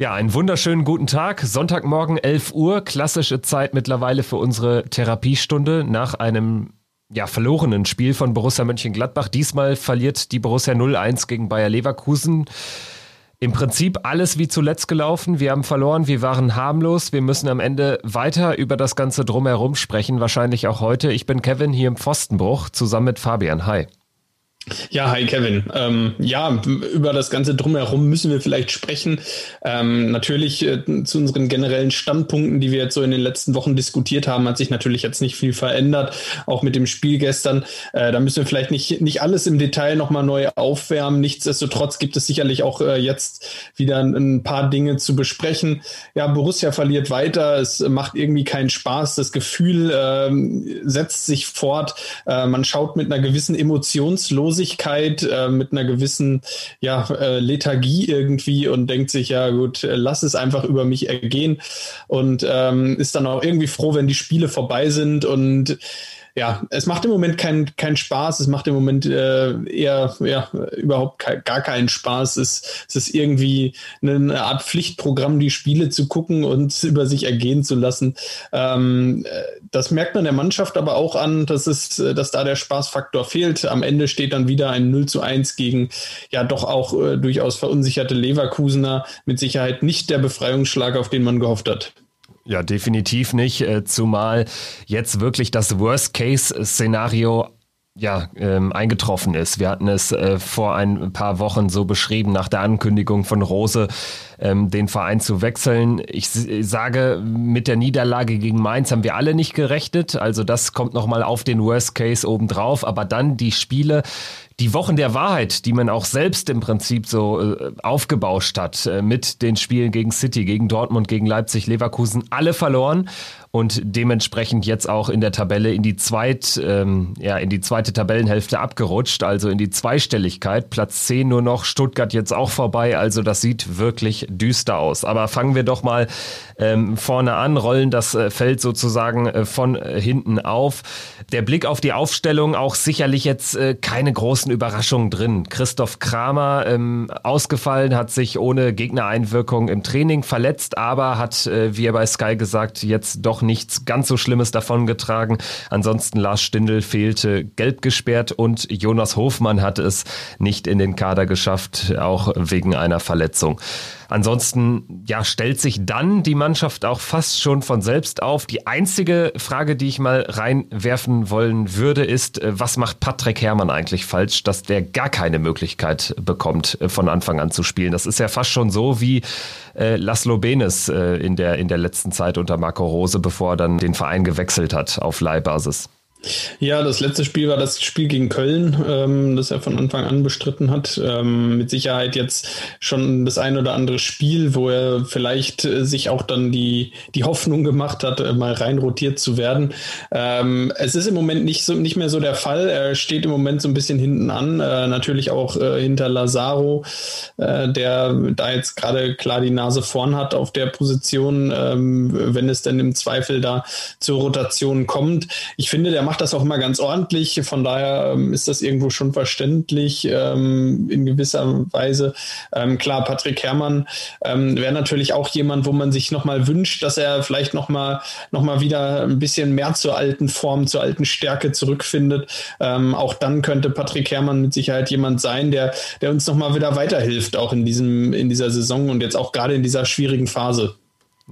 Ja, einen wunderschönen guten Tag. Sonntagmorgen 11 Uhr, klassische Zeit mittlerweile für unsere Therapiestunde nach einem ja, verlorenen Spiel von Borussia Mönchengladbach. Diesmal verliert die Borussia 0-1 gegen Bayer Leverkusen. Im Prinzip alles wie zuletzt gelaufen. Wir haben verloren, wir waren harmlos. Wir müssen am Ende weiter über das Ganze drumherum sprechen, wahrscheinlich auch heute. Ich bin Kevin hier im Pfostenbruch zusammen mit Fabian. Hi. Ja, hi Kevin. Ähm, ja, über das Ganze drumherum müssen wir vielleicht sprechen. Ähm, natürlich äh, zu unseren generellen Standpunkten, die wir jetzt so in den letzten Wochen diskutiert haben, hat sich natürlich jetzt nicht viel verändert, auch mit dem Spiel gestern. Äh, da müssen wir vielleicht nicht, nicht alles im Detail nochmal neu aufwärmen. Nichtsdestotrotz gibt es sicherlich auch äh, jetzt wieder ein, paar Dinge zu besprechen. Ja, Borussia verliert weiter. Es macht irgendwie keinen Spaß. Das Gefühl ähm, setzt sich fort. Äh, man schaut mit einer gewissen Emotionslosigkeit Ratlosigkeit, äh, mit einer gewissen ja, äh, Lethargie irgendwie und denkt sich, ja gut, äh, lass es einfach über mich ergehen. Und ähm, ist dann auch irgendwie froh, wenn die Spiele vorbei sind und ja, es macht im Moment keinen kein Spaß. Es macht im Moment äh, eher ja, überhaupt ke gar keinen Spaß. Es, es ist irgendwie eine Art Pflichtprogramm, die Spiele zu gucken und über sich ergehen zu lassen. Ähm, das merkt man der Mannschaft aber auch an, dass, es, dass da der Spaßfaktor fehlt. Am Ende steht dann wieder ein 0 zu 1 gegen ja doch auch äh, durchaus verunsicherte Leverkusener. Mit Sicherheit nicht der Befreiungsschlag, auf den man gehofft hat. Ja, definitiv nicht. Äh, zumal jetzt wirklich das Worst-Case-Szenario ja, ähm, eingetroffen ist. Wir hatten es äh, vor ein paar Wochen so beschrieben, nach der Ankündigung von Rose, ähm, den Verein zu wechseln. Ich sage, mit der Niederlage gegen Mainz haben wir alle nicht gerechnet. Also das kommt nochmal auf den Worst Case obendrauf. Aber dann die Spiele, die Wochen der Wahrheit, die man auch selbst im Prinzip so äh, aufgebauscht hat äh, mit den Spielen gegen City, gegen Dortmund, gegen Leipzig, Leverkusen, alle verloren und dementsprechend jetzt auch in der Tabelle in die zweit, ähm, ja, in die zweite Tabellenhälfte abgerutscht, also in die Zweistelligkeit. Platz 10 nur noch, Stuttgart jetzt auch vorbei, also das sieht wirklich düster aus. Aber fangen wir doch mal ähm, vorne an, rollen das äh, Feld sozusagen äh, von äh, hinten auf. Der Blick auf die Aufstellung auch sicherlich jetzt äh, keine großen Überraschungen drin. Christoph Kramer ähm, ausgefallen, hat sich ohne Gegnereinwirkung im Training verletzt, aber hat, äh, wie er bei Sky gesagt, jetzt doch nichts ganz so Schlimmes davongetragen. Ansonsten Lars Stindl fehlte gelb gesperrt und Jonas Hofmann hat es nicht in den Kader geschafft, auch wegen einer Verletzung. Ansonsten ja, stellt sich dann die Mannschaft auch fast schon von selbst auf. Die einzige Frage, die ich mal reinwerfen wollen würde, ist, äh, was macht Patrick Herrmann eigentlich falsch, dass der gar keine Möglichkeit bekommt, äh, von Anfang an zu spielen? Das ist ja fast schon so wie äh, Laszlo Benes äh, in, der, in der letzten Zeit unter Marco Rose, bevor er dann den Verein gewechselt hat auf Leihbasis. Ja, das letzte Spiel war das Spiel gegen Köln, ähm, das er von Anfang an bestritten hat. Ähm, mit Sicherheit jetzt schon das ein oder andere Spiel, wo er vielleicht äh, sich auch dann die, die Hoffnung gemacht hat, äh, mal rein rotiert zu werden. Ähm, es ist im Moment nicht, so, nicht mehr so der Fall. Er steht im Moment so ein bisschen hinten an, äh, natürlich auch äh, hinter Lazaro, äh, der da jetzt gerade klar die Nase vorn hat auf der Position, ähm, wenn es denn im Zweifel da zur Rotation kommt. Ich finde, der macht das auch immer ganz ordentlich. Von daher ähm, ist das irgendwo schon verständlich ähm, in gewisser Weise. Ähm, klar, Patrick Herrmann wäre natürlich auch jemand, wo man sich nochmal wünscht, dass er vielleicht nochmal noch mal wieder ein bisschen mehr zur alten Form, zur alten Stärke zurückfindet. Auch dann könnte Patrick Herrmann mit Sicherheit jemand sein, der, der uns nochmal wieder weiterhilft, auch in, diesem, in dieser Saison und jetzt auch gerade in dieser schwierigen Phase.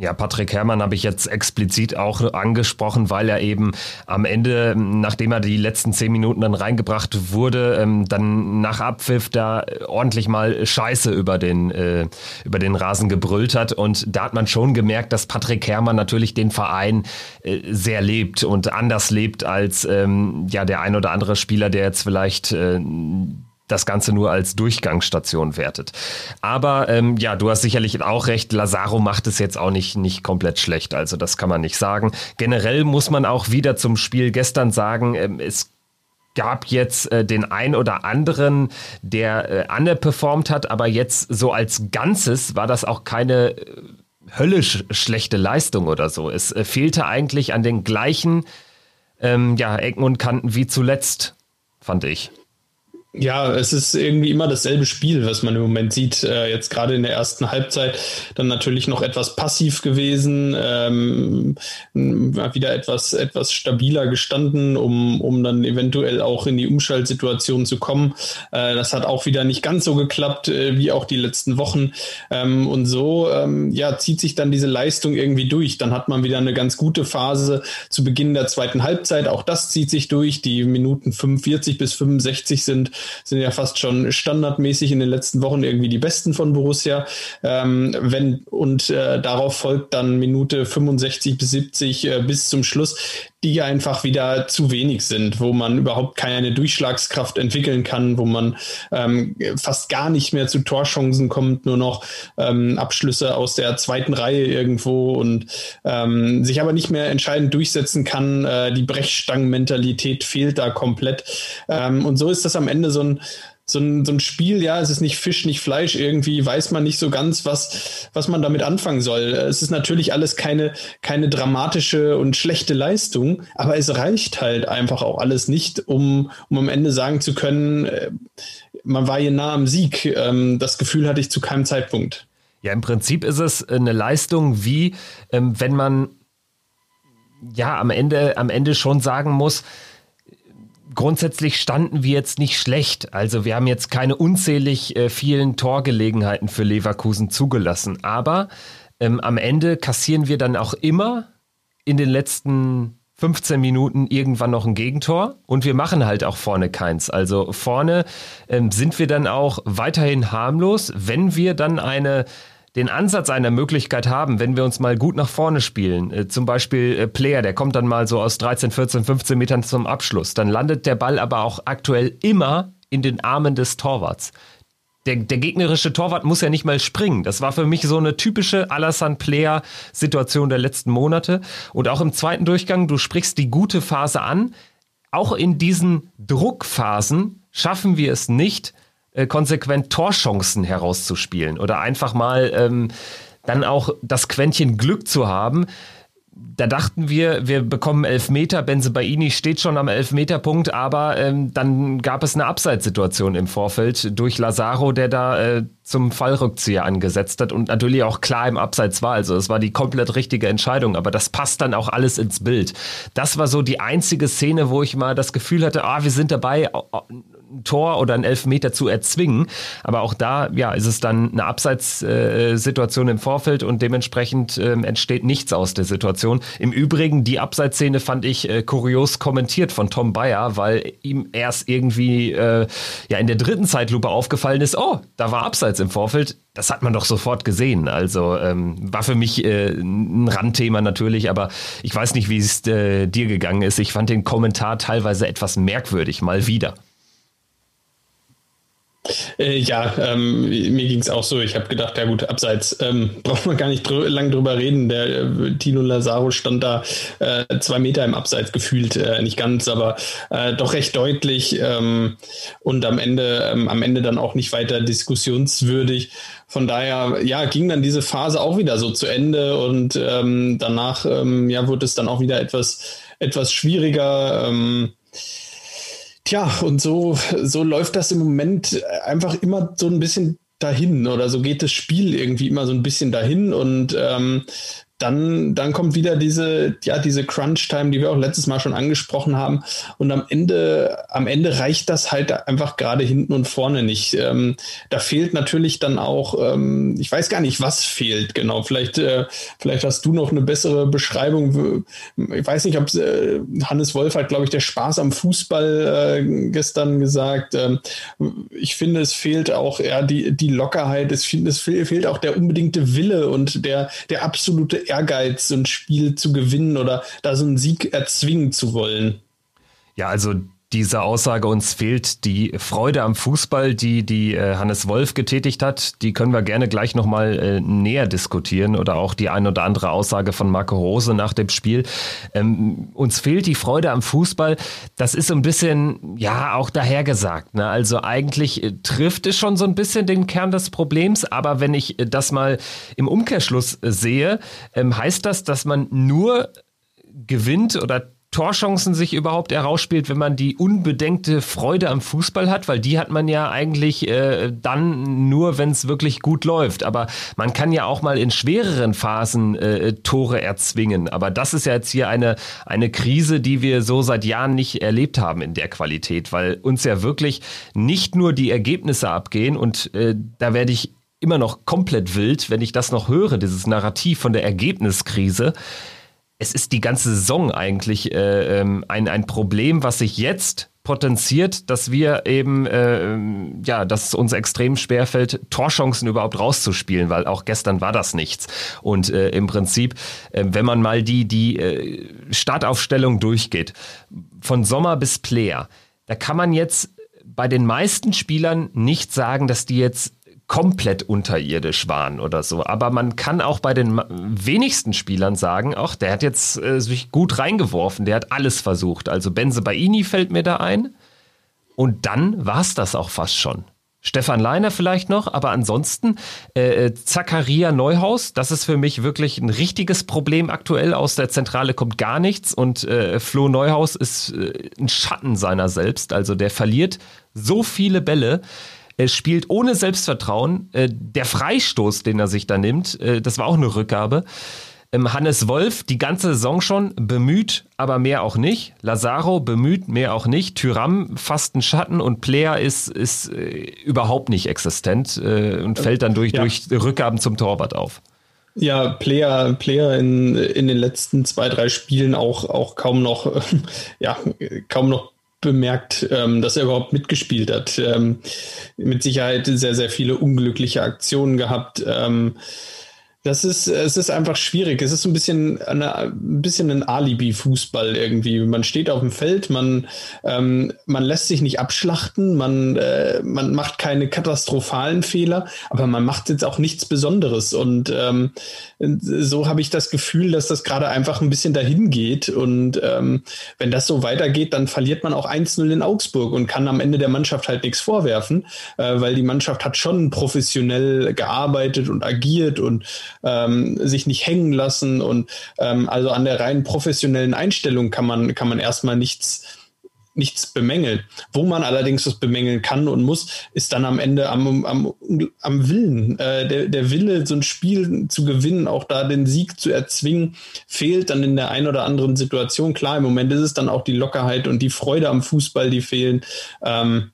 Ja, Patrick Herrmann habe ich jetzt explizit auch angesprochen, weil er eben am Ende, nachdem er die letzten zehn Minuten dann reingebracht wurde, ähm, dann nach Abpfiff da ordentlich mal Scheiße über den, äh, über den Rasen gebrüllt hat. Und da hat man schon gemerkt, dass Patrick Herrmann natürlich den Verein äh, sehr lebt und anders lebt als ähm, ja der ein oder andere Spieler, der jetzt vielleicht äh, das Ganze nur als Durchgangsstation wertet. Aber ähm, ja, du hast sicherlich auch recht, Lazaro macht es jetzt auch nicht, nicht komplett schlecht, also das kann man nicht sagen. Generell muss man auch wieder zum Spiel gestern sagen, ähm, es gab jetzt äh, den ein oder anderen, der äh, underperformed hat, aber jetzt so als Ganzes war das auch keine äh, höllisch schlechte Leistung oder so. Es äh, fehlte eigentlich an den gleichen ähm, ja, Ecken und Kanten wie zuletzt, fand ich. Ja, es ist irgendwie immer dasselbe Spiel, was man im Moment sieht. Äh, jetzt gerade in der ersten Halbzeit dann natürlich noch etwas passiv gewesen, ähm, wieder etwas, etwas stabiler gestanden, um, um dann eventuell auch in die Umschaltsituation zu kommen. Äh, das hat auch wieder nicht ganz so geklappt, äh, wie auch die letzten Wochen. Ähm, und so ähm, ja, zieht sich dann diese Leistung irgendwie durch. Dann hat man wieder eine ganz gute Phase zu Beginn der zweiten Halbzeit. Auch das zieht sich durch. Die Minuten 45 bis 65 sind sind ja fast schon standardmäßig in den letzten Wochen irgendwie die besten von Borussia. Ähm, wenn, und äh, darauf folgt dann Minute 65 bis 70 äh, bis zum Schluss die einfach wieder zu wenig sind, wo man überhaupt keine Durchschlagskraft entwickeln kann, wo man ähm, fast gar nicht mehr zu Torchancen kommt, nur noch ähm, Abschlüsse aus der zweiten Reihe irgendwo und ähm, sich aber nicht mehr entscheidend durchsetzen kann. Äh, die Brechstangenmentalität fehlt da komplett. Ähm, und so ist das am Ende so ein so ein, so ein Spiel, ja, es ist nicht Fisch, nicht Fleisch, irgendwie weiß man nicht so ganz, was, was man damit anfangen soll. Es ist natürlich alles keine, keine dramatische und schlechte Leistung, aber es reicht halt einfach auch alles nicht, um, um am Ende sagen zu können, äh, man war hier nah am Sieg. Ähm, das Gefühl hatte ich zu keinem Zeitpunkt. Ja, im Prinzip ist es eine Leistung wie, ähm, wenn man ja am Ende, am Ende schon sagen muss, grundsätzlich standen wir jetzt nicht schlecht. Also wir haben jetzt keine unzählig äh, vielen Torgelegenheiten für Leverkusen zugelassen. Aber ähm, am Ende kassieren wir dann auch immer in den letzten 15 Minuten irgendwann noch ein Gegentor und wir machen halt auch vorne keins. Also vorne ähm, sind wir dann auch weiterhin harmlos, wenn wir dann eine den Ansatz einer Möglichkeit haben, wenn wir uns mal gut nach vorne spielen, äh, zum Beispiel äh, Player, der kommt dann mal so aus 13, 14, 15 Metern zum Abschluss, dann landet der Ball aber auch aktuell immer in den Armen des Torwarts. Der, der gegnerische Torwart muss ja nicht mal springen. Das war für mich so eine typische Alassane Player-Situation der letzten Monate. Und auch im zweiten Durchgang, du sprichst die gute Phase an. Auch in diesen Druckphasen schaffen wir es nicht, äh, konsequent Torchancen herauszuspielen oder einfach mal ähm, dann auch das Quäntchen Glück zu haben. Da dachten wir, wir bekommen Elfmeter. Benzebaini steht schon am Elfmeterpunkt, aber ähm, dann gab es eine Abseitssituation im Vorfeld durch Lazaro, der da äh, zum Fallrückzieher angesetzt hat und natürlich auch klar im Abseits war. Also es war die komplett richtige Entscheidung, aber das passt dann auch alles ins Bild. Das war so die einzige Szene, wo ich mal das Gefühl hatte, ah, wir sind dabei, ein Tor oder ein Elfmeter zu erzwingen. Aber auch da, ja, ist es dann eine Abseitssituation im Vorfeld und dementsprechend ähm, entsteht nichts aus der Situation. Im Übrigen, die Abseitsszene fand ich äh, kurios kommentiert von Tom Bayer, weil ihm erst irgendwie äh, ja in der dritten Zeitlupe aufgefallen ist, oh, da war Abseits im Vorfeld. Das hat man doch sofort gesehen. Also ähm, war für mich äh, ein Randthema natürlich, aber ich weiß nicht, wie es äh, dir gegangen ist. Ich fand den Kommentar teilweise etwas merkwürdig, mal wieder. Äh, ja, ähm, mir ging es auch so. Ich habe gedacht, ja gut, abseits ähm, braucht man gar nicht drü lang drüber reden. Der äh, Tino Lazaro stand da äh, zwei Meter im Abseits gefühlt, äh, nicht ganz, aber äh, doch recht deutlich ähm, und am Ende, ähm, am Ende dann auch nicht weiter diskussionswürdig. Von daher, ja, ging dann diese Phase auch wieder so zu Ende und ähm, danach, ähm, ja, wurde es dann auch wieder etwas, etwas schwieriger. Tja, und so, so läuft das im Moment einfach immer so ein bisschen dahin oder so geht das Spiel irgendwie immer so ein bisschen dahin und ähm, dann, dann kommt wieder diese, ja, diese Crunch-Time, die wir auch letztes Mal schon angesprochen haben. Und am Ende, am Ende reicht das halt einfach gerade hinten und vorne nicht. Ähm, da fehlt natürlich dann auch, ähm, ich weiß gar nicht, was fehlt genau. Vielleicht, äh, vielleicht hast du noch eine bessere Beschreibung. Ich weiß nicht, ob äh, Hannes Wolf hat, glaube ich, der Spaß am Fußball äh, gestern gesagt. Ähm, ich finde, es fehlt auch ja, die, die Lockerheit. Es, es fehlt auch der unbedingte Wille und der, der absolute Ehrgeiz, so ein Spiel zu gewinnen oder da so einen Sieg erzwingen zu wollen. Ja, also diese Aussage, uns fehlt die Freude am Fußball, die die äh, Hannes Wolf getätigt hat, die können wir gerne gleich nochmal äh, näher diskutieren oder auch die ein oder andere Aussage von Marco Rose nach dem Spiel. Ähm, uns fehlt die Freude am Fußball. Das ist so ein bisschen, ja, auch dahergesagt. Ne? Also eigentlich äh, trifft es schon so ein bisschen den Kern des Problems, aber wenn ich das mal im Umkehrschluss sehe, ähm, heißt das, dass man nur gewinnt oder Torchancen sich überhaupt herausspielt, wenn man die unbedenkte Freude am Fußball hat, weil die hat man ja eigentlich äh, dann nur, wenn es wirklich gut läuft. Aber man kann ja auch mal in schwereren Phasen äh, Tore erzwingen. Aber das ist ja jetzt hier eine, eine Krise, die wir so seit Jahren nicht erlebt haben in der Qualität, weil uns ja wirklich nicht nur die Ergebnisse abgehen und äh, da werde ich immer noch komplett wild, wenn ich das noch höre, dieses Narrativ von der Ergebniskrise es ist die ganze Saison eigentlich äh, ähm, ein, ein Problem, was sich jetzt potenziert, dass wir eben, äh, ja, dass es uns extrem schwerfällt, Torchancen überhaupt rauszuspielen, weil auch gestern war das nichts. Und äh, im Prinzip, äh, wenn man mal die, die äh, Startaufstellung durchgeht, von Sommer bis Player, da kann man jetzt bei den meisten Spielern nicht sagen, dass die jetzt komplett unterirdisch waren oder so. Aber man kann auch bei den wenigsten Spielern sagen, ach, der hat jetzt äh, sich gut reingeworfen, der hat alles versucht. Also Benze Baini fällt mir da ein. Und dann war es das auch fast schon. Stefan Leiner vielleicht noch, aber ansonsten äh, äh, Zakaria Neuhaus, das ist für mich wirklich ein richtiges Problem aktuell. Aus der Zentrale kommt gar nichts und äh, Flo Neuhaus ist äh, ein Schatten seiner selbst. Also der verliert so viele Bälle. Er spielt ohne Selbstvertrauen. Äh, der Freistoß, den er sich da nimmt, äh, das war auch eine Rückgabe. Ähm, Hannes Wolf, die ganze Saison schon bemüht, aber mehr auch nicht. Lazaro bemüht, mehr auch nicht. Tyram fast ein Schatten und Player ist, ist äh, überhaupt nicht existent äh, und fällt dann durch, ja. durch Rückgaben zum Torwart auf. Ja, Player, Player in, in den letzten zwei, drei Spielen auch, auch kaum noch, ja, kaum noch bemerkt, ähm, dass er überhaupt mitgespielt hat. Ähm, mit Sicherheit sehr, sehr viele unglückliche Aktionen gehabt. Ähm, das ist, es ist einfach schwierig. Es ist ein bisschen, eine, ein bisschen ein Alibi-Fußball irgendwie. Man steht auf dem Feld, man, ähm, man lässt sich nicht abschlachten, man, äh, man macht keine katastrophalen Fehler, aber man macht jetzt auch nichts Besonderes. Und ähm, so habe ich das Gefühl, dass das gerade einfach ein bisschen dahin geht. Und ähm, wenn das so weitergeht, dann verliert man auch 1-0 in Augsburg und kann am Ende der Mannschaft halt nichts vorwerfen, äh, weil die Mannschaft hat schon professionell gearbeitet und agiert und ähm, sich nicht hängen lassen und ähm, also an der rein professionellen Einstellung kann man, kann man erstmal nichts, nichts bemängeln. Wo man allerdings was bemängeln kann und muss, ist dann am Ende am, am, am Willen. Äh, der, der Wille, so ein Spiel zu gewinnen, auch da den Sieg zu erzwingen, fehlt dann in der einen oder anderen Situation. Klar, im Moment ist es dann auch die Lockerheit und die Freude am Fußball, die fehlen. Ähm,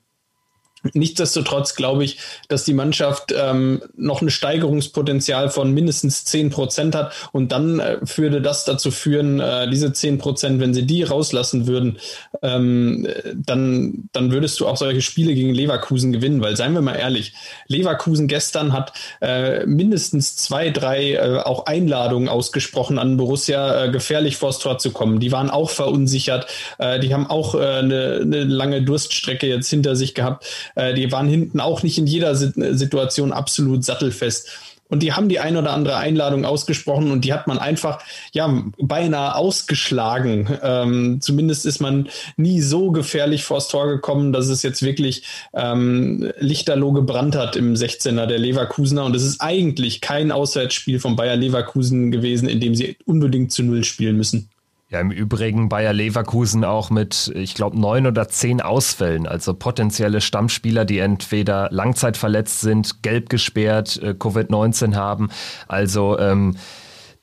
Nichtsdestotrotz glaube ich, dass die Mannschaft ähm, noch ein Steigerungspotenzial von mindestens 10 Prozent hat. Und dann äh, würde das dazu führen, äh, diese 10 Prozent, wenn sie die rauslassen würden, ähm, dann, dann würdest du auch solche Spiele gegen Leverkusen gewinnen, weil seien wir mal ehrlich, Leverkusen gestern hat äh, mindestens zwei, drei äh, auch Einladungen ausgesprochen an Borussia, äh, gefährlich vors Tor zu kommen. Die waren auch verunsichert, äh, die haben auch äh, eine, eine lange Durststrecke jetzt hinter sich gehabt äh, die waren hinten auch nicht in jeder Situation absolut sattelfest. Und die haben die ein oder andere Einladung ausgesprochen und die hat man einfach ja beinahe ausgeschlagen. Ähm, zumindest ist man nie so gefährlich vors Tor gekommen, dass es jetzt wirklich ähm, lichterloh gebrannt hat im 16er der Leverkusener. Und es ist eigentlich kein Auswärtsspiel von Bayer Leverkusen gewesen, in dem sie unbedingt zu Null spielen müssen. Ja, im Übrigen Bayer Leverkusen auch mit, ich glaube, neun oder zehn Ausfällen, also potenzielle Stammspieler, die entweder langzeitverletzt sind, gelb gesperrt, äh, Covid-19 haben. Also ähm,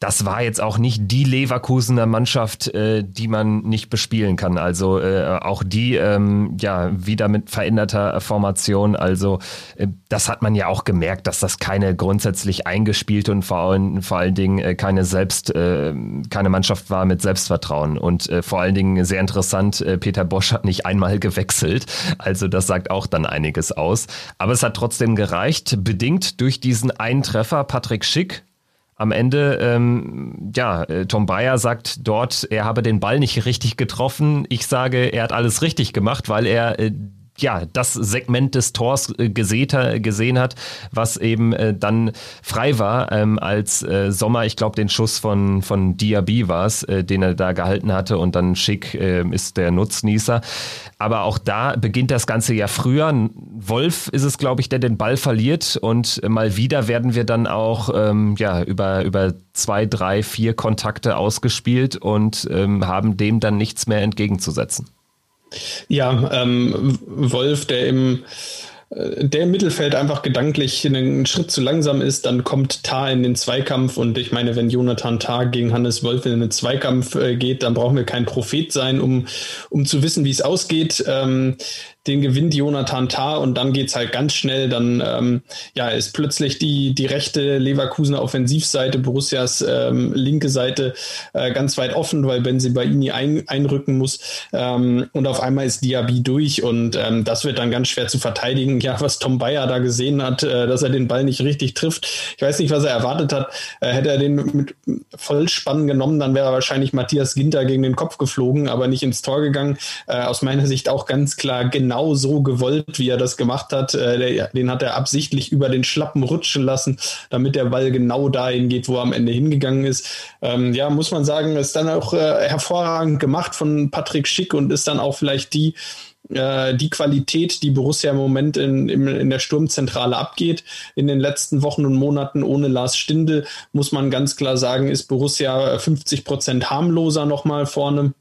das war jetzt auch nicht die Leverkusener Mannschaft, äh, die man nicht bespielen kann. Also äh, auch die ähm, ja wieder mit veränderter Formation. Also äh, das hat man ja auch gemerkt, dass das keine grundsätzlich eingespielte und vor allen, vor allen Dingen äh, keine selbst äh, keine Mannschaft war mit Selbstvertrauen. Und äh, vor allen Dingen sehr interessant, äh, Peter Bosch hat nicht einmal gewechselt. Also das sagt auch dann einiges aus. Aber es hat trotzdem gereicht, bedingt durch diesen einen Treffer. Patrick Schick am Ende, ähm, ja, äh, Tom Bayer sagt dort, er habe den Ball nicht richtig getroffen. Ich sage, er hat alles richtig gemacht, weil er äh, ja, das Segment des Tors äh, gesehen hat, was eben äh, dann frei war, ähm, als äh, Sommer, ich glaube, den Schuss von, von Diaby war es, den er da gehalten hatte und dann Schick ist der Nutznießer. Aber auch da beginnt das Ganze ja früher. Wolf ist es, glaube ich, der den Ball verliert und mal wieder werden wir dann auch ähm, ja, über, über zwei, drei, vier Kontakte ausgespielt und ähm, haben dem dann nichts mehr entgegenzusetzen. Ja, ähm, Wolf, der im äh, der im Mittelfeld einfach gedanklich einen Schritt zu langsam ist, dann kommt Tar in den Zweikampf und ich meine, wenn Jonathan Tar gegen Hannes Wolf in den Zweikampf äh, geht, dann brauchen wir kein Prophet sein, um, um zu wissen, wie es ausgeht. Ähm, den gewinnt Jonathan Tah und dann geht's halt ganz schnell. Dann ähm, ja, ist plötzlich die, die rechte Leverkusener Offensivseite, Borussias ähm, linke Seite äh, ganz weit offen, weil Benzibaini ein, einrücken muss. Ähm, und auf einmal ist Diaby durch und ähm, das wird dann ganz schwer zu verteidigen. Ja, was Tom Bayer da gesehen hat, äh, dass er den Ball nicht richtig trifft. Ich weiß nicht, was er erwartet hat. Äh, hätte er den mit Vollspann genommen, dann wäre wahrscheinlich Matthias Ginter gegen den Kopf geflogen, aber nicht ins Tor gegangen. Äh, aus meiner Sicht auch ganz klar genau genau so gewollt, wie er das gemacht hat. Äh, den hat er absichtlich über den Schlappen rutschen lassen, damit der Ball genau dahin geht, wo er am Ende hingegangen ist. Ähm, ja, muss man sagen, ist dann auch äh, hervorragend gemacht von Patrick Schick und ist dann auch vielleicht die, äh, die Qualität, die Borussia im Moment in, in, in, der Sturmzentrale abgeht. In den letzten Wochen und Monaten ohne Lars Stindl, muss man ganz klar sagen, ist Borussia 50 Prozent harmloser nochmal vorne.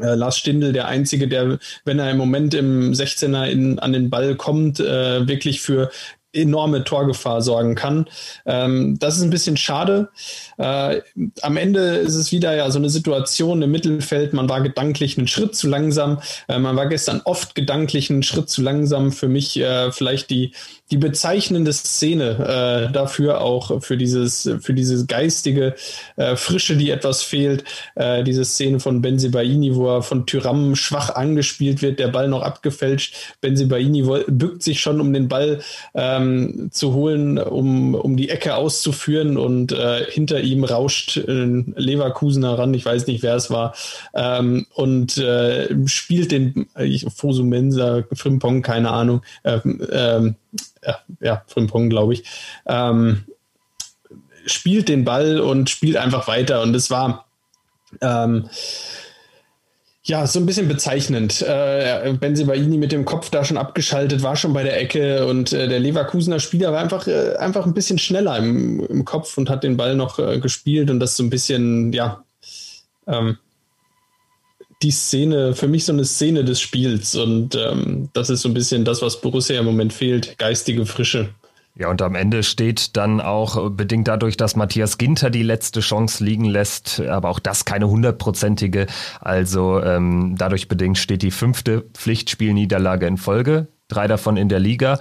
Äh, Lars Stindl der Einzige, der, wenn er im Moment im 16er in, an den Ball kommt, äh, wirklich für enorme Torgefahr sorgen kann. Ähm, das ist ein bisschen schade. Äh, am Ende ist es wieder ja so eine Situation im Mittelfeld. Man war gedanklich einen Schritt zu langsam. Äh, man war gestern oft gedanklich einen Schritt zu langsam. Für mich äh, vielleicht die die bezeichnende Szene äh, dafür auch für dieses für diese geistige äh, Frische, die etwas fehlt. Äh, diese Szene von Benzibaini, wo er von Tyram schwach angespielt wird, der Ball noch abgefälscht. Benzibaini bückt sich schon, um den Ball ähm, zu holen, um um die Ecke auszuführen und äh, hinter ihm rauscht ein Leverkusener ran. Ich weiß nicht, wer es war ähm, und äh, spielt den äh, Fosumensa, Frimpong, keine Ahnung. Äh, äh, ja, ja Frimpong, glaube ich, ähm, spielt den Ball und spielt einfach weiter. Und es war ähm, ja so ein bisschen bezeichnend. Äh, Benzibaini mit dem Kopf da schon abgeschaltet, war schon bei der Ecke und äh, der Leverkusener Spieler war einfach, äh, einfach ein bisschen schneller im, im Kopf und hat den Ball noch äh, gespielt und das so ein bisschen, ja, ähm, die Szene, für mich so eine Szene des Spiels. Und ähm, das ist so ein bisschen das, was Borussia im Moment fehlt, geistige Frische. Ja, und am Ende steht dann auch bedingt dadurch, dass Matthias Ginter die letzte Chance liegen lässt, aber auch das keine hundertprozentige. Also ähm, dadurch bedingt steht die fünfte Pflichtspielniederlage in Folge, drei davon in der Liga.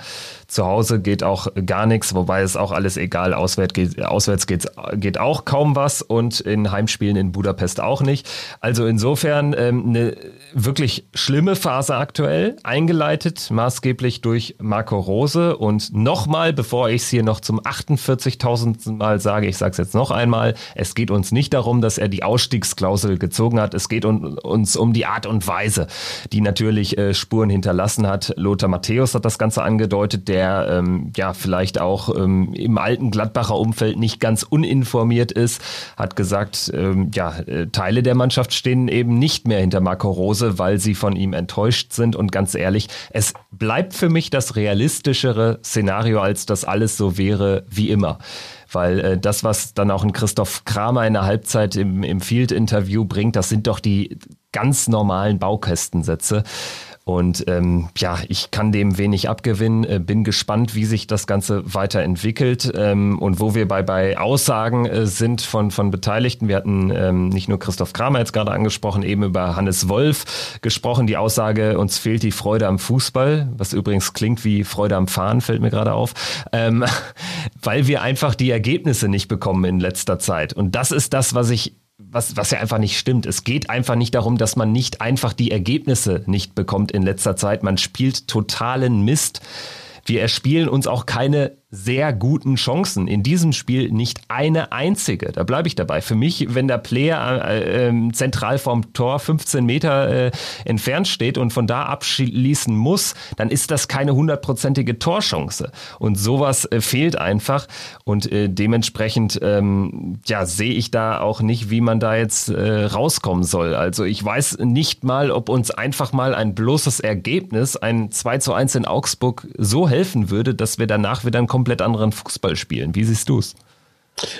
Zu Hause geht auch gar nichts, wobei es auch alles egal. Auswärts geht, auswärts geht, geht auch kaum was und in Heimspielen in Budapest auch nicht. Also insofern ähm, eine wirklich schlimme Phase aktuell, eingeleitet maßgeblich durch Marco Rose. Und nochmal, bevor ich es hier noch zum 48.000. Mal sage, ich sage es jetzt noch einmal, es geht uns nicht darum, dass er die Ausstiegsklausel gezogen hat. Es geht un uns um die Art und Weise, die natürlich äh, Spuren hinterlassen hat. Lothar Matthäus hat das Ganze angedeutet, der der ähm, ja vielleicht auch ähm, im alten Gladbacher Umfeld nicht ganz uninformiert ist, hat gesagt, ähm, ja, äh, Teile der Mannschaft stehen eben nicht mehr hinter Marco Rose, weil sie von ihm enttäuscht sind. Und ganz ehrlich, es bleibt für mich das realistischere Szenario, als das alles so wäre wie immer weil äh, das, was dann auch ein Christoph Kramer in der Halbzeit im, im Field-Interview bringt, das sind doch die ganz normalen Baukästensätze. Und ähm, ja, ich kann dem wenig abgewinnen, äh, bin gespannt, wie sich das Ganze weiterentwickelt ähm, und wo wir bei, bei Aussagen äh, sind von, von Beteiligten. Wir hatten ähm, nicht nur Christoph Kramer jetzt gerade angesprochen, eben über Hannes Wolf gesprochen. Die Aussage, uns fehlt die Freude am Fußball, was übrigens klingt wie Freude am Fahren, fällt mir gerade auf, ähm, weil wir einfach die Ergebnisse nicht bekommen in letzter Zeit. Und das ist das, was ich was, was ja einfach nicht stimmt. Es geht einfach nicht darum, dass man nicht einfach die Ergebnisse nicht bekommt in letzter Zeit. Man spielt totalen Mist. Wir erspielen uns auch keine sehr guten Chancen. In diesem Spiel nicht eine einzige. Da bleibe ich dabei. Für mich, wenn der Player äh, äh, zentral vom Tor 15 Meter äh, entfernt steht und von da abschließen muss, dann ist das keine hundertprozentige Torchance. Und sowas äh, fehlt einfach. Und äh, dementsprechend ähm, ja, sehe ich da auch nicht, wie man da jetzt äh, rauskommen soll. Also ich weiß nicht mal, ob uns einfach mal ein bloßes Ergebnis, ein 2 zu 1 in Augsburg, so helfen würde, dass wir danach wieder ein komplett anderen Fußball spielen. Wie siehst du es?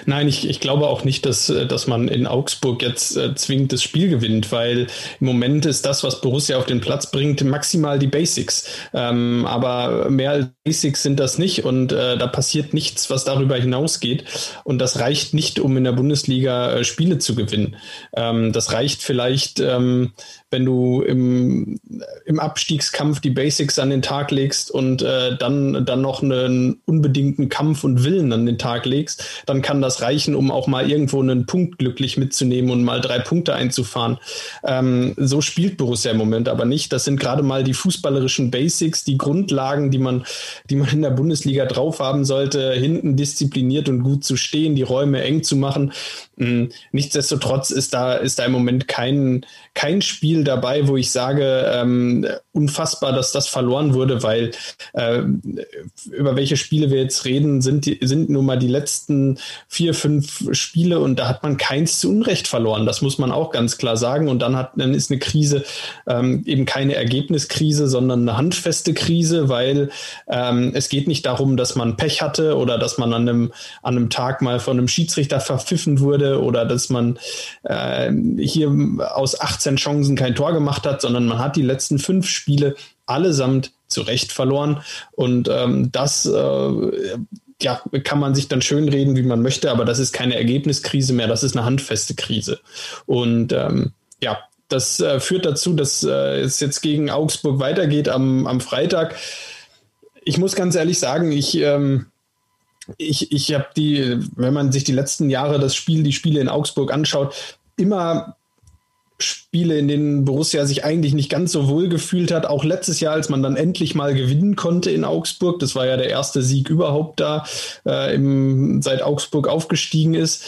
Nein, ich, ich glaube auch nicht, dass, äh, dass man in Augsburg jetzt äh, zwingend das Spiel gewinnt, weil im Moment ist das, was Borussia auf den Platz bringt, maximal die Basics. Ähm, aber mehr als Basics sind das nicht und äh, da passiert nichts, was darüber hinausgeht. Und das reicht nicht, um in der Bundesliga äh, Spiele zu gewinnen. Ähm, das reicht vielleicht, ähm, wenn du im, im Abstiegskampf die Basics an den Tag legst und äh, dann, dann noch einen unbedingten Kampf und Willen an den Tag legst, dann kann das reichen, um auch mal irgendwo einen Punkt glücklich mitzunehmen und mal drei Punkte einzufahren. Ähm, so spielt Borussia im Moment aber nicht. Das sind gerade mal die fußballerischen Basics, die Grundlagen, die man, die man in der Bundesliga drauf haben sollte, hinten diszipliniert und gut zu stehen, die Räume eng zu machen. Mhm. Nichtsdestotrotz ist da, ist da im Moment kein, kein Spiel dabei, wo ich sage, ähm, unfassbar, dass das verloren wurde, weil äh, über welche Spiele wir jetzt reden, sind, die, sind nun mal die letzten vier, fünf Spiele und da hat man keins zu Unrecht verloren. Das muss man auch ganz klar sagen. Und dann hat, dann ist eine Krise ähm, eben keine Ergebniskrise, sondern eine handfeste Krise, weil ähm, es geht nicht darum, dass man Pech hatte oder dass man an einem, an einem Tag mal von einem Schiedsrichter verpfiffen wurde oder dass man äh, hier aus 18 Chancen kein Tor gemacht hat, sondern man hat die letzten fünf Spiele allesamt zu Recht verloren. Und ähm, das äh, ja, kann man sich dann schön reden, wie man möchte, aber das ist keine Ergebniskrise mehr, das ist eine handfeste Krise. Und ähm, ja, das äh, führt dazu, dass äh, es jetzt gegen Augsburg weitergeht am, am Freitag. Ich muss ganz ehrlich sagen, ich, ähm, ich, ich habe die, wenn man sich die letzten Jahre das Spiel, die Spiele in Augsburg anschaut, immer Spiele, in denen Borussia sich eigentlich nicht ganz so wohl gefühlt hat. Auch letztes Jahr, als man dann endlich mal gewinnen konnte in Augsburg. Das war ja der erste Sieg überhaupt da, äh, im, seit Augsburg aufgestiegen ist.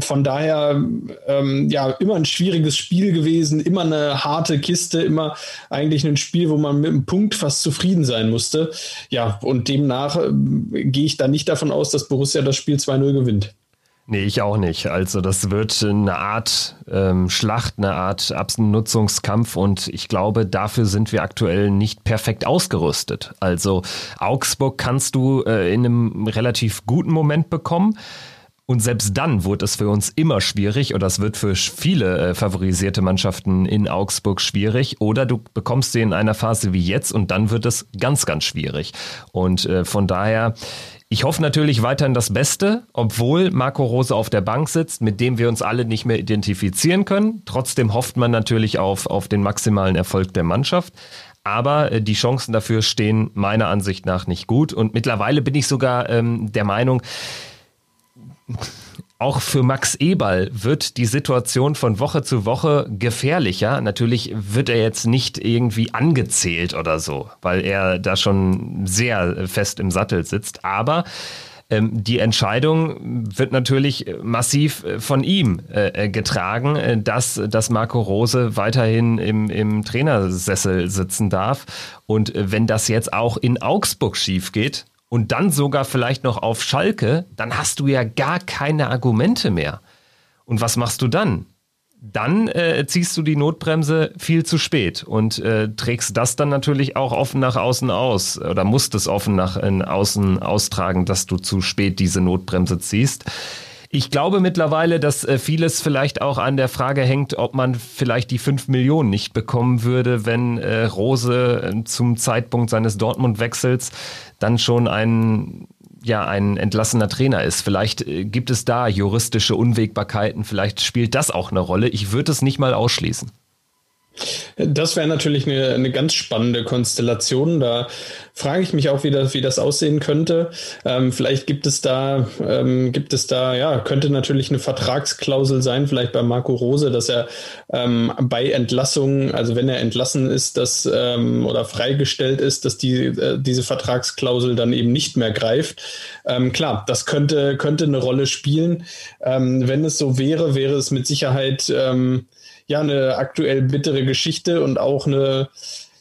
Von daher, ähm, ja, immer ein schwieriges Spiel gewesen, immer eine harte Kiste, immer eigentlich ein Spiel, wo man mit einem Punkt fast zufrieden sein musste. Ja, und demnach äh, gehe ich da nicht davon aus, dass Borussia das Spiel 2-0 gewinnt. Nee, ich auch nicht. Also das wird eine Art ähm, Schlacht, eine Art Abnutzungskampf und ich glaube, dafür sind wir aktuell nicht perfekt ausgerüstet. Also Augsburg kannst du äh, in einem relativ guten Moment bekommen. Und selbst dann wurde es für uns immer schwierig oder es wird für viele äh, favorisierte Mannschaften in Augsburg schwierig oder du bekommst sie in einer Phase wie jetzt und dann wird es ganz, ganz schwierig. Und äh, von daher, ich hoffe natürlich weiterhin das Beste, obwohl Marco Rose auf der Bank sitzt, mit dem wir uns alle nicht mehr identifizieren können. Trotzdem hofft man natürlich auf, auf den maximalen Erfolg der Mannschaft. Aber äh, die Chancen dafür stehen meiner Ansicht nach nicht gut. Und mittlerweile bin ich sogar ähm, der Meinung, auch für Max Eberl wird die Situation von Woche zu Woche gefährlicher. Natürlich wird er jetzt nicht irgendwie angezählt oder so, weil er da schon sehr fest im Sattel sitzt. Aber ähm, die Entscheidung wird natürlich massiv äh, von ihm äh, getragen, äh, dass, dass Marco Rose weiterhin im, im Trainersessel sitzen darf. Und wenn das jetzt auch in Augsburg schief geht, und dann sogar vielleicht noch auf Schalke, dann hast du ja gar keine Argumente mehr. Und was machst du dann? Dann äh, ziehst du die Notbremse viel zu spät und äh, trägst das dann natürlich auch offen nach außen aus oder musst es offen nach außen austragen, dass du zu spät diese Notbremse ziehst. Ich glaube mittlerweile, dass äh, vieles vielleicht auch an der Frage hängt, ob man vielleicht die 5 Millionen nicht bekommen würde, wenn äh, Rose äh, zum Zeitpunkt seines Dortmund-Wechsels dann schon ein ja ein entlassener Trainer ist. Vielleicht gibt es da juristische Unwägbarkeiten, vielleicht spielt das auch eine Rolle. Ich würde es nicht mal ausschließen. Das wäre natürlich eine, eine ganz spannende Konstellation. Da frage ich mich auch, wie das, wie das aussehen könnte. Ähm, vielleicht gibt es da, ähm, gibt es da, ja, könnte natürlich eine Vertragsklausel sein, vielleicht bei Marco Rose, dass er ähm, bei Entlassung, also wenn er entlassen ist, dass ähm, oder freigestellt ist, dass die äh, diese Vertragsklausel dann eben nicht mehr greift. Ähm, klar, das könnte könnte eine Rolle spielen. Ähm, wenn es so wäre, wäre es mit Sicherheit ähm, ja eine aktuell bittere Geschichte und auch eine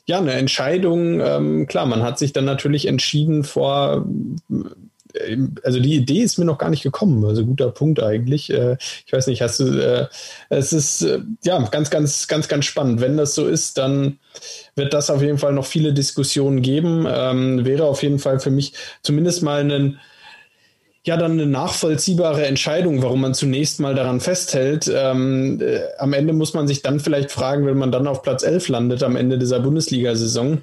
ja, eine Entscheidung, ähm, klar, man hat sich dann natürlich entschieden vor, äh, also die Idee ist mir noch gar nicht gekommen, also guter Punkt eigentlich. Äh, ich weiß nicht, hast du, äh, es ist äh, ja ganz, ganz, ganz, ganz spannend. Wenn das so ist, dann wird das auf jeden Fall noch viele Diskussionen geben. Ähm, wäre auf jeden Fall für mich zumindest mal ein ja dann eine nachvollziehbare Entscheidung, warum man zunächst mal daran festhält. Ähm, äh, am Ende muss man sich dann vielleicht fragen, wenn man dann auf Platz 11 landet am Ende dieser Bundesliga-Saison,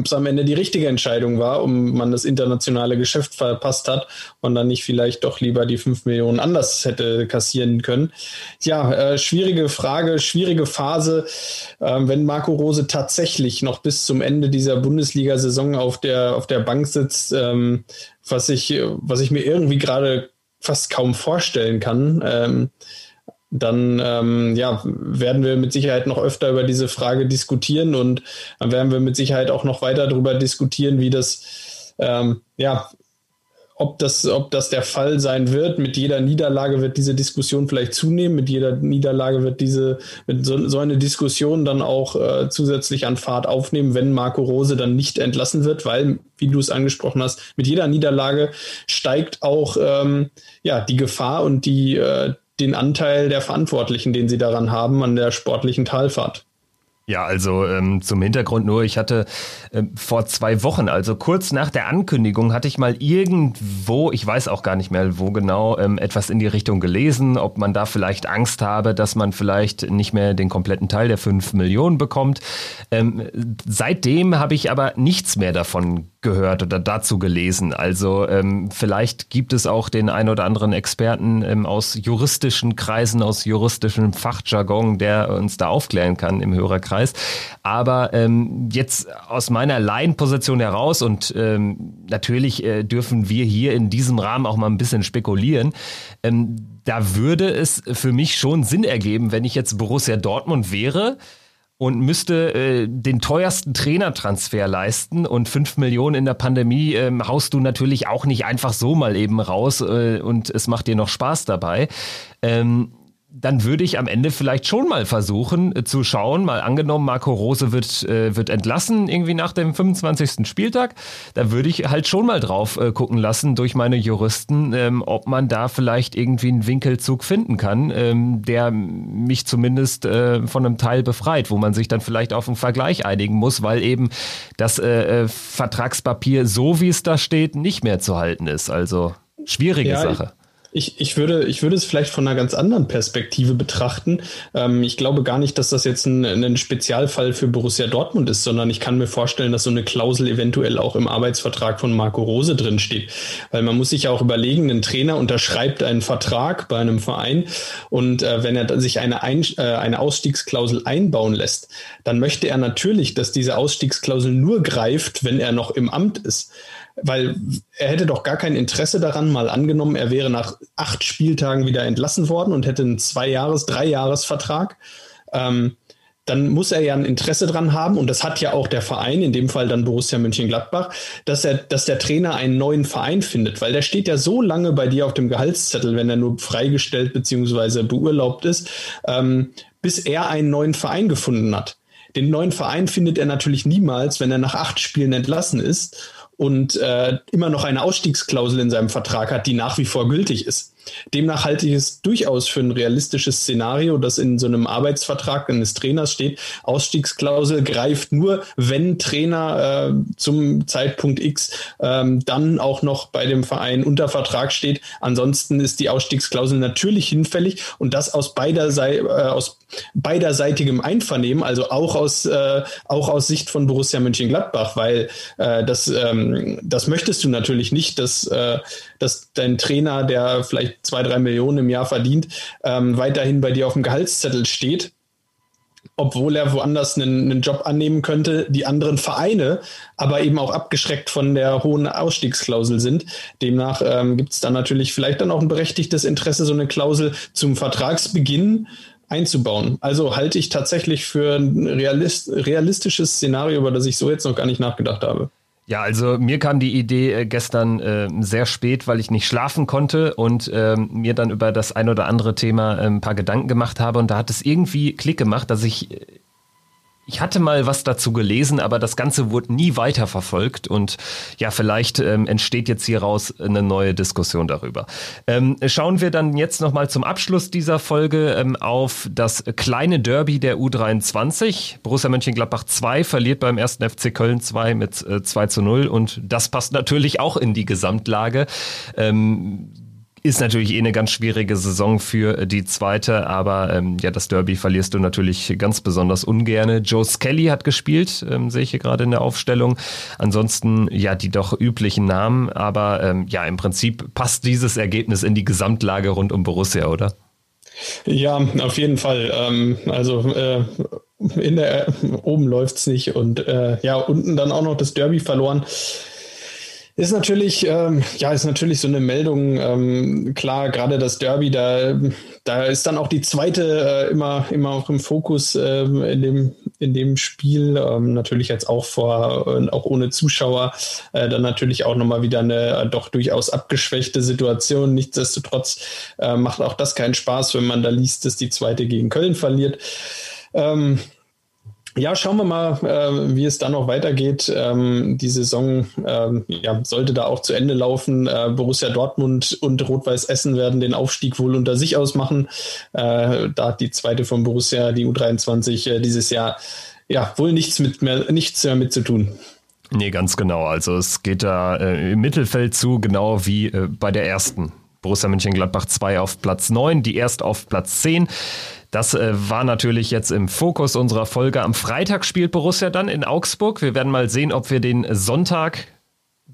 ob es am Ende die richtige Entscheidung war, um man das internationale Geschäft verpasst hat und dann nicht vielleicht doch lieber die 5 Millionen anders hätte kassieren können. Ja, äh, schwierige Frage, schwierige Phase. Äh, wenn Marco Rose tatsächlich noch bis zum Ende dieser Bundesliga-Saison auf der, auf der Bank sitzt, ähm, was ich, was ich mir irgendwie gerade fast kaum vorstellen kann, ähm, dann ähm, ja, werden wir mit Sicherheit noch öfter über diese Frage diskutieren und dann werden wir mit Sicherheit auch noch weiter darüber diskutieren, wie das ähm, ja, ob das, ob das der Fall sein wird. Mit jeder Niederlage wird diese Diskussion vielleicht zunehmen. Mit jeder Niederlage wird diese, wird so, so eine Diskussion dann auch äh, zusätzlich an Fahrt aufnehmen, wenn Marco Rose dann nicht entlassen wird, weil, wie du es angesprochen hast, mit jeder Niederlage steigt auch ähm, ja, die Gefahr und die, äh, den Anteil der Verantwortlichen, den sie daran haben, an der sportlichen Talfahrt. Ja, also ähm, zum Hintergrund nur, ich hatte äh, vor zwei Wochen, also kurz nach der Ankündigung, hatte ich mal irgendwo, ich weiß auch gar nicht mehr wo genau, ähm, etwas in die Richtung gelesen, ob man da vielleicht Angst habe, dass man vielleicht nicht mehr den kompletten Teil der fünf Millionen bekommt. Ähm, seitdem habe ich aber nichts mehr davon gehört oder dazu gelesen. Also ähm, vielleicht gibt es auch den ein oder anderen Experten ähm, aus juristischen Kreisen, aus juristischem Fachjargon, der uns da aufklären kann im Hörerkreis. Aber ähm, jetzt aus meiner Laienposition heraus und ähm, natürlich äh, dürfen wir hier in diesem Rahmen auch mal ein bisschen spekulieren. Ähm, da würde es für mich schon Sinn ergeben, wenn ich jetzt Borussia Dortmund wäre und müsste äh, den teuersten Trainertransfer leisten und fünf Millionen in der Pandemie äh, haust du natürlich auch nicht einfach so mal eben raus äh, und es macht dir noch Spaß dabei. Ähm, dann würde ich am Ende vielleicht schon mal versuchen äh, zu schauen, mal angenommen, Marco Rose wird, äh, wird entlassen irgendwie nach dem 25. Spieltag, da würde ich halt schon mal drauf äh, gucken lassen durch meine Juristen, ähm, ob man da vielleicht irgendwie einen Winkelzug finden kann, ähm, der mich zumindest äh, von einem Teil befreit, wo man sich dann vielleicht auf einen Vergleich einigen muss, weil eben das äh, äh Vertragspapier, so wie es da steht, nicht mehr zu halten ist. Also schwierige ja, Sache. Ich, ich, würde, ich würde es vielleicht von einer ganz anderen Perspektive betrachten. Ähm, ich glaube gar nicht, dass das jetzt ein, ein Spezialfall für Borussia Dortmund ist, sondern ich kann mir vorstellen, dass so eine Klausel eventuell auch im Arbeitsvertrag von Marco Rose drin steht. Weil man muss sich ja auch überlegen, ein Trainer unterschreibt einen Vertrag bei einem Verein und äh, wenn er sich eine, ein, äh, eine Ausstiegsklausel einbauen lässt, dann möchte er natürlich, dass diese Ausstiegsklausel nur greift, wenn er noch im Amt ist weil er hätte doch gar kein Interesse daran, mal angenommen, er wäre nach acht Spieltagen wieder entlassen worden und hätte einen Zwei-Jahres-, Drei-Jahres-Vertrag. Ähm, dann muss er ja ein Interesse dran haben, und das hat ja auch der Verein, in dem Fall dann Borussia Mönchengladbach, dass er, dass der Trainer einen neuen Verein findet, weil der steht ja so lange bei dir auf dem Gehaltszettel, wenn er nur freigestellt bzw. beurlaubt ist, ähm, bis er einen neuen Verein gefunden hat. Den neuen Verein findet er natürlich niemals, wenn er nach acht Spielen entlassen ist und äh, immer noch eine Ausstiegsklausel in seinem Vertrag hat, die nach wie vor gültig ist. Demnach halte ich es durchaus für ein realistisches Szenario, dass in so einem Arbeitsvertrag eines Trainers steht, Ausstiegsklausel greift nur, wenn Trainer äh, zum Zeitpunkt X ähm, dann auch noch bei dem Verein unter Vertrag steht. Ansonsten ist die Ausstiegsklausel natürlich hinfällig und das aus beider Sei äh, aus beiderseitigem Einvernehmen, also auch aus äh, auch aus Sicht von Borussia Mönchengladbach, weil äh, das ähm, das möchtest du natürlich nicht, dass äh, dass dein Trainer, der vielleicht zwei, drei Millionen im Jahr verdient, ähm, weiterhin bei dir auf dem Gehaltszettel steht. obwohl er woanders einen, einen, Job annehmen könnte, die anderen Vereine aber eben auch abgeschreckt von der hohen Ausstiegsklausel sind. Demnach ähm, gibt es dann natürlich vielleicht dann auch ein berechtigtes Interesse, so eine Klausel zum Vertragsbeginn einzubauen. Also halte ich tatsächlich für ein realist, realistisches Szenario, über das ich so jetzt noch gar nicht nachgedacht habe. Ja, also mir kam die Idee äh, gestern äh, sehr spät, weil ich nicht schlafen konnte und äh, mir dann über das ein oder andere Thema äh, ein paar Gedanken gemacht habe. Und da hat es irgendwie Klick gemacht, dass ich äh, ich hatte mal was dazu gelesen, aber das Ganze wurde nie weiterverfolgt und ja, vielleicht ähm, entsteht jetzt hieraus eine neue Diskussion darüber. Ähm, schauen wir dann jetzt nochmal zum Abschluss dieser Folge ähm, auf das kleine Derby der U23. Borussia Mönchengladbach 2 verliert beim ersten FC Köln 2 mit äh, 2 zu 0 und das passt natürlich auch in die Gesamtlage. Ähm, ist natürlich eh eine ganz schwierige Saison für die zweite, aber ähm, ja, das Derby verlierst du natürlich ganz besonders ungerne. Joe Skelly hat gespielt, ähm, sehe ich hier gerade in der Aufstellung. Ansonsten ja die doch üblichen Namen, aber ähm, ja, im Prinzip passt dieses Ergebnis in die Gesamtlage rund um Borussia, oder? Ja, auf jeden Fall. Ähm, also äh, in der oben läuft's nicht und äh, ja, unten dann auch noch das Derby verloren. Ist natürlich, ähm, ja, ist natürlich so eine Meldung. Ähm, klar, gerade das Derby, da, da ist dann auch die zweite äh, immer, immer auch im Fokus äh, in, dem, in dem Spiel. Ähm, natürlich jetzt auch vor, auch ohne Zuschauer, äh, dann natürlich auch nochmal wieder eine äh, doch durchaus abgeschwächte Situation. Nichtsdestotrotz äh, macht auch das keinen Spaß, wenn man da liest, dass die zweite gegen Köln verliert. Ähm, ja, schauen wir mal, äh, wie es dann noch weitergeht. Ähm, die Saison ähm, ja, sollte da auch zu Ende laufen. Äh, Borussia Dortmund und Rot-Weiß Essen werden den Aufstieg wohl unter sich ausmachen. Äh, da hat die zweite von Borussia, die U23, äh, dieses Jahr ja wohl nichts, mit mehr, nichts mehr mit zu tun. Nee, ganz genau. Also es geht da äh, im Mittelfeld zu, genau wie äh, bei der ersten. Borussia Mönchengladbach 2 auf Platz 9, die erste auf Platz 10. Das äh, war natürlich jetzt im Fokus unserer Folge. Am Freitag spielt Borussia dann in Augsburg. Wir werden mal sehen, ob wir den Sonntag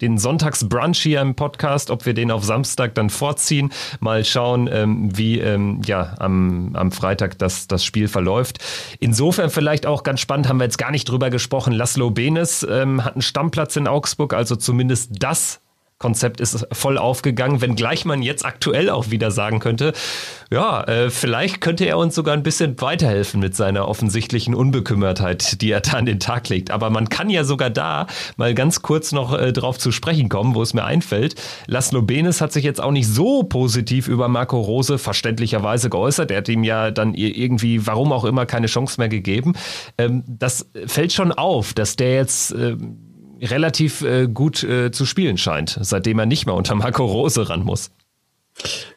den Sonntagsbrunch hier im Podcast, ob wir den auf Samstag dann vorziehen. Mal schauen, ähm, wie ähm, ja, am, am Freitag das, das Spiel verläuft. Insofern vielleicht auch ganz spannend, haben wir jetzt gar nicht drüber gesprochen. Laszlo Benes ähm, hat einen Stammplatz in Augsburg, also zumindest das Konzept ist voll aufgegangen, wenngleich man jetzt aktuell auch wieder sagen könnte, ja, äh, vielleicht könnte er uns sogar ein bisschen weiterhelfen mit seiner offensichtlichen Unbekümmertheit, die er da an den Tag legt. Aber man kann ja sogar da mal ganz kurz noch äh, drauf zu sprechen kommen, wo es mir einfällt. Laszlo Benes hat sich jetzt auch nicht so positiv über Marco Rose verständlicherweise geäußert. Er hat ihm ja dann irgendwie, warum auch immer, keine Chance mehr gegeben. Ähm, das fällt schon auf, dass der jetzt äh, relativ äh, gut äh, zu spielen scheint, seitdem er nicht mehr unter Marco Rose ran muss.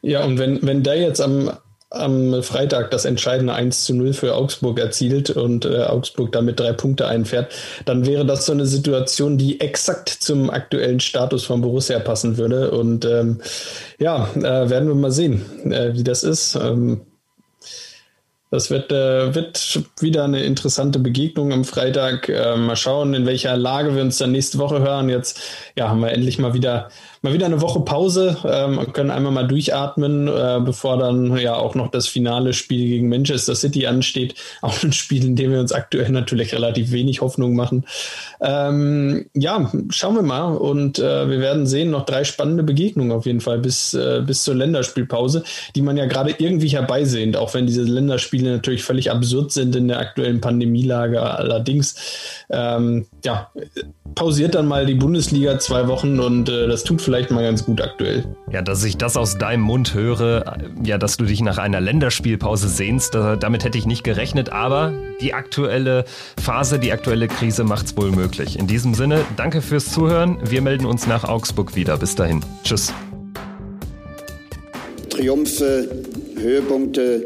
Ja, und wenn, wenn der jetzt am, am Freitag das entscheidende 1 zu 0 für Augsburg erzielt und äh, Augsburg damit drei Punkte einfährt, dann wäre das so eine Situation, die exakt zum aktuellen Status von Borussia passen würde. Und ähm, ja, äh, werden wir mal sehen, äh, wie das ist. Ähm, das wird, äh, wird wieder eine interessante Begegnung am Freitag. Äh, mal schauen, in welcher Lage wir uns dann nächste Woche hören. Jetzt ja, haben wir endlich mal wieder mal wieder eine Woche Pause ähm, und können einmal mal durchatmen, äh, bevor dann ja auch noch das finale Spiel gegen Manchester City ansteht. Auch ein Spiel, in dem wir uns aktuell natürlich relativ wenig Hoffnung machen. Ähm, ja, schauen wir mal und äh, wir werden sehen, noch drei spannende Begegnungen auf jeden Fall bis, äh, bis zur Länderspielpause, die man ja gerade irgendwie herbeisehnt, auch wenn diese Länderspiele natürlich völlig absurd sind in der aktuellen Pandemielage. Allerdings, ähm, ja, pausiert dann mal die Bundesliga zwei Wochen und äh, das tut vielleicht mal ganz gut aktuell. Ja, dass ich das aus deinem Mund höre, ja, dass du dich nach einer Länderspielpause sehnst, damit hätte ich nicht gerechnet, aber die aktuelle Phase, die aktuelle Krise macht es wohl möglich. In diesem Sinne, danke fürs Zuhören. Wir melden uns nach Augsburg wieder. Bis dahin. Tschüss. Triumphe, Höhepunkte,